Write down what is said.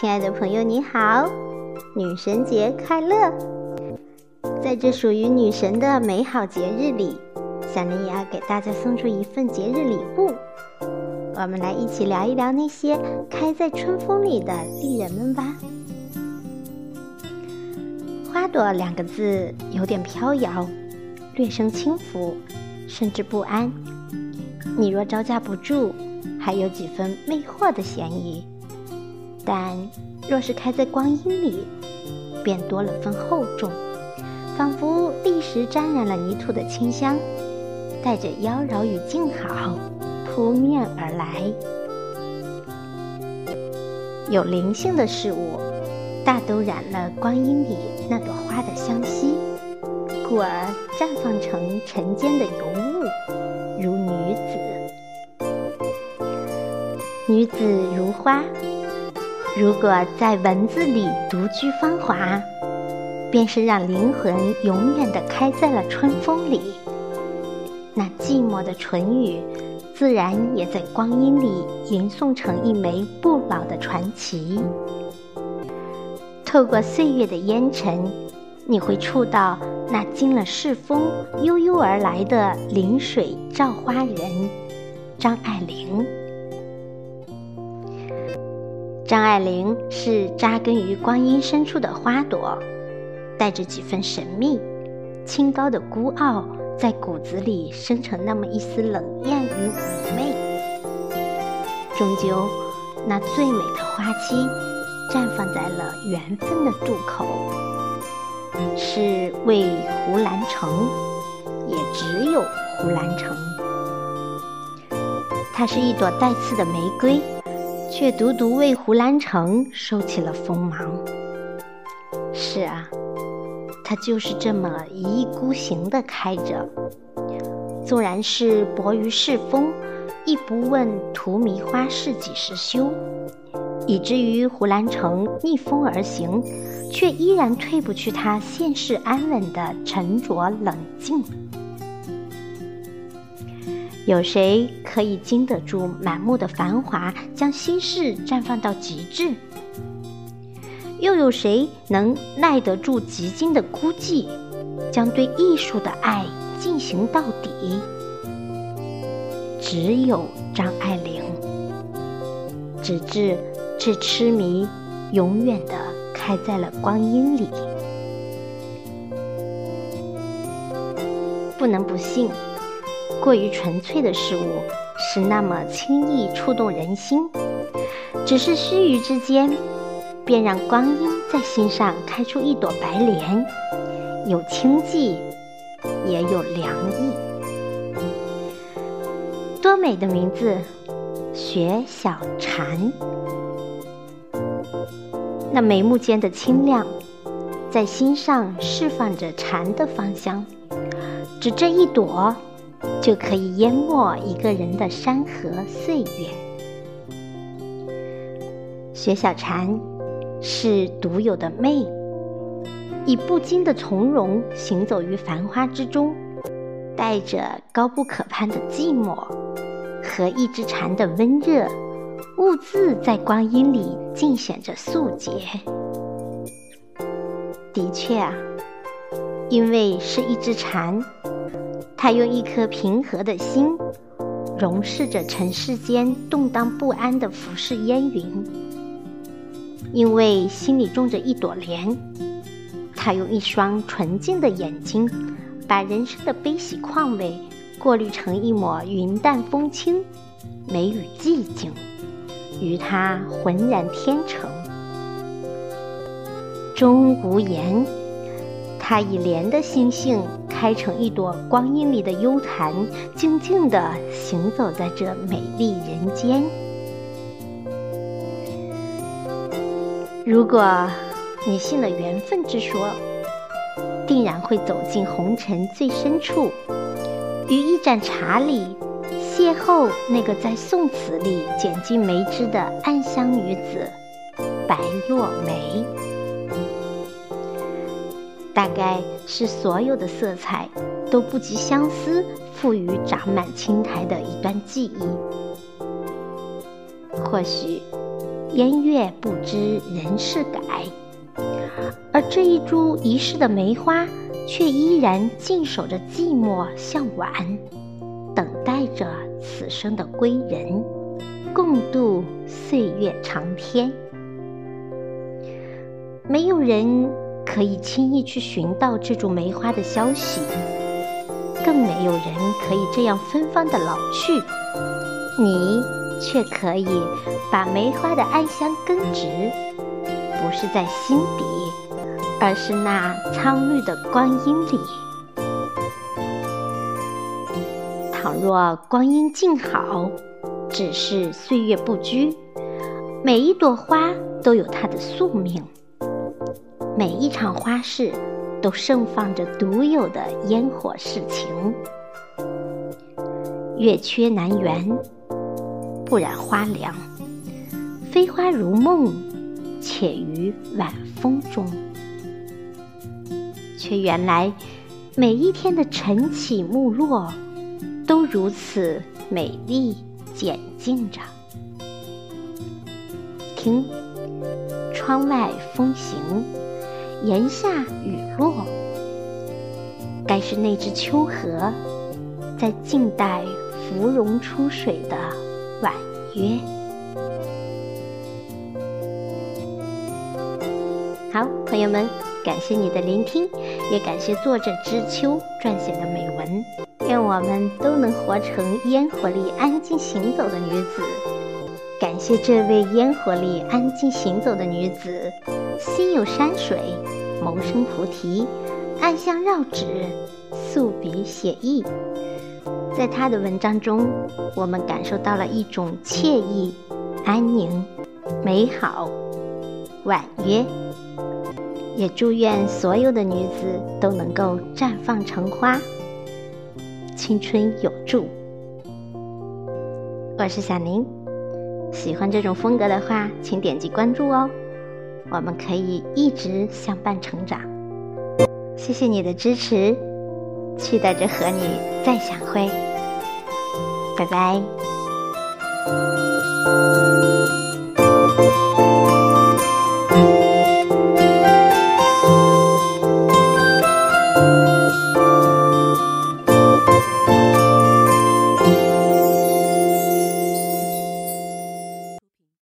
亲爱的朋友，你好，女神节快乐！在这属于女神的美好节日里，小林也要给大家送出一份节日礼物。我们来一起聊一聊那些开在春风里的丽人们吧。花朵两个字有点飘摇，略生轻浮，甚至不安。你若招架不住，还有几分魅惑的嫌疑。但若是开在光阴里，便多了分厚重，仿佛立时沾染了泥土的清香，带着妖娆与静好扑面而来。有灵性的事物，大都染了光阴里那朵花的香息，故而绽放成尘间的尤物，如女子。女子如花。如果在文字里独具芳华，便是让灵魂永远的开在了春风里。那寂寞的唇语，自然也在光阴里吟诵成一枚不老的传奇。透过岁月的烟尘，你会触到那经了世风悠悠而来的临水照花人——张爱玲。张爱玲是扎根于光阴深处的花朵，带着几分神秘、清高的孤傲，在骨子里生成那么一丝冷艳与妩媚。终究，那最美的花期，绽放在了缘分的渡口，是为胡兰成，也只有胡兰成。它是一朵带刺的玫瑰。却独独为胡兰成收起了锋芒。是啊，他就是这么一意孤行的开着，纵然是薄于世风，亦不问荼蘼花事几时休，以至于胡兰成逆风而行，却依然退不去他现世安稳的沉着冷静。有谁可以经得住满目的繁华，将心事绽放到极致？又有谁能耐得住极尽的孤寂，将对艺术的爱进行到底？只有张爱玲，直至这痴迷永远的开在了光阴里，不能不信。过于纯粹的事物是那么轻易触动人心，只是须臾之间，便让光阴在心上开出一朵白莲，有清寂，也有凉意。多美的名字，雪小禅。那眉目间的清亮，在心上释放着禅的芳香。只这一朵。就可以淹没一个人的山河岁月。雪小禅是独有的媚，以不惊的从容行走于繁花之中，带着高不可攀的寂寞和一只禅的温热，兀自在光阴里尽显着素洁。的确啊，因为是一只禅。他用一颗平和的心，容视着尘世间动荡不安的浮世烟云。因为心里种着一朵莲，他用一双纯净的眼睛，把人生的悲喜况味过滤成一抹云淡风轻，美与寂静，与他浑然天成。终无言，他以莲的心性。开成一朵光阴里的幽潭，静静地行走在这美丽人间。如果你信了缘分之说，定然会走进红尘最深处，于一盏茶里邂逅那个在宋词里剪尽梅枝的暗香女子——白落梅。大概是所有的色彩都不及相思赋予长满青苔的一段记忆。或许烟月不知人事改，而这一株遗失的梅花，却依然静守着寂寞向晚，等待着此生的归人，共度岁月长天。没有人可以轻易去寻到这株梅花的消息，更没有人可以这样芬芳的老去。你。却可以把梅花的暗香根植，不是在心底，而是那苍绿的光阴里。倘若光阴静好，只是岁月不居，每一朵花都有它的宿命，每一场花事都盛放着独有的烟火世情。月缺难圆。不染花凉，飞花如梦，且于晚风中。却原来每一天的晨起暮落，都如此美丽简静着。听，窗外风行，檐下雨落。该是那只秋荷，在静待芙蓉出水的。婉约。好，朋友们，感谢你的聆听，也感谢作者知秋撰写的美文。愿我们都能活成烟火里安静行走的女子。感谢这位烟火里安静行走的女子，心有山水，谋生菩提，暗香绕指，素笔写意。在他的文章中，我们感受到了一种惬意、安宁、美好、婉约。也祝愿所有的女子都能够绽放成花，青春永驻。我是小宁，喜欢这种风格的话，请点击关注哦。我们可以一直相伴成长。谢谢你的支持。期待着和你再相会，拜拜。